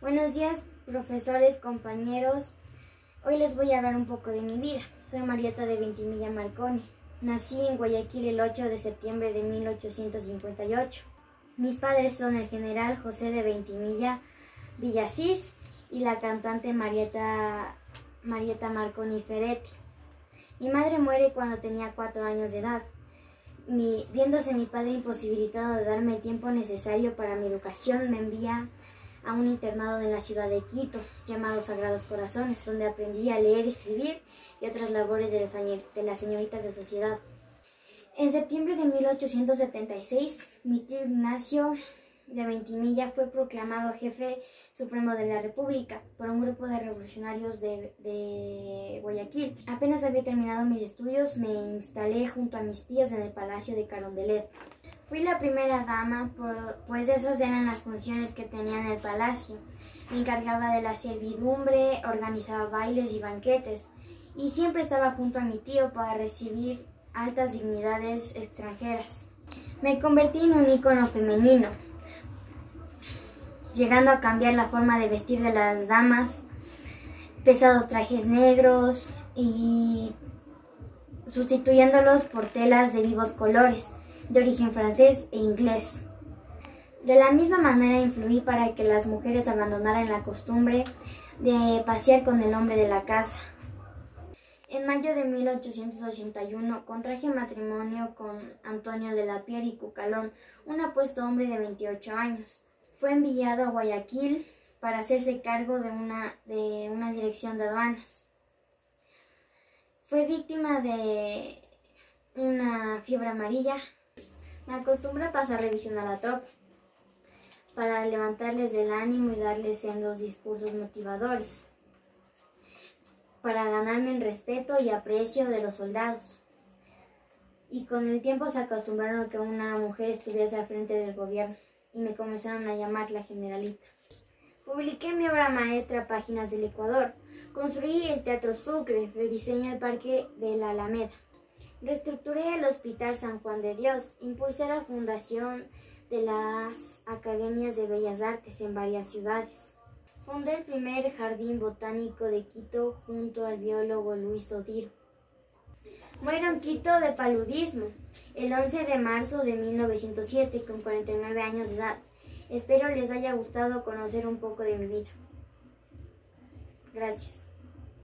Buenos días, profesores, compañeros. Hoy les voy a hablar un poco de mi vida. Soy Marieta de Ventimilla Marconi. Nací en Guayaquil el 8 de septiembre de 1858. Mis padres son el general José de Ventimilla Villasís y la cantante Marieta, Marieta Marconi Ferretti. Mi madre muere cuando tenía cuatro años de edad. Mi, viéndose mi padre imposibilitado de darme el tiempo necesario para mi educación, me envía a un internado en la ciudad de Quito, llamado Sagrados Corazones, donde aprendí a leer, escribir y otras labores de, las señoritas de sociedad. En septiembre de 1876, mi tío Ignacio de Ventimilla fue proclamado jefe supremo de la República por un grupo de revolucionarios de, de, Guayaquil. Apenas había terminado mis estudios, me instalé junto a mis tíos en el Palacio de Carondelet. Fui la primera dama, pues esas eran las funciones que tenía en el palacio. Me encargaba de la servidumbre, organizaba bailes y banquetes, y siempre estaba junto a mi tío para recibir altas dignidades extranjeras. Me convertí en un ícono femenino, llegando a cambiar la forma de vestir de las damas, pesados trajes negros y sustituyéndolos por telas de vivos colores de origen francés e inglés. De la misma manera influí para que las mujeres abandonaran la costumbre de pasear con el hombre de la casa. En mayo de 1881 contraje matrimonio con Antonio de la Pierre y Cucalón, un apuesto hombre de 28 años. Fue enviado a Guayaquil para hacerse cargo de una, de una dirección de aduanas. Fue víctima de una fiebre amarilla me acostumbro a pasar revisión a la tropa para levantarles el ánimo y darles sendos discursos motivadores, para ganarme el respeto y aprecio de los soldados. Y con el tiempo se acostumbraron a que una mujer estuviese al frente del gobierno y me comenzaron a llamar la generalita. Publiqué mi obra maestra Páginas del Ecuador, construí el Teatro Sucre, rediseñé el Parque de la Alameda. Reestructuré el Hospital San Juan de Dios, impulsé la fundación de las Academias de Bellas Artes en varias ciudades. Fundé el primer jardín botánico de Quito junto al biólogo Luis Odiro. Muero en Quito de paludismo el 11 de marzo de 1907 con 49 años de edad. Espero les haya gustado conocer un poco de mi vida. Gracias.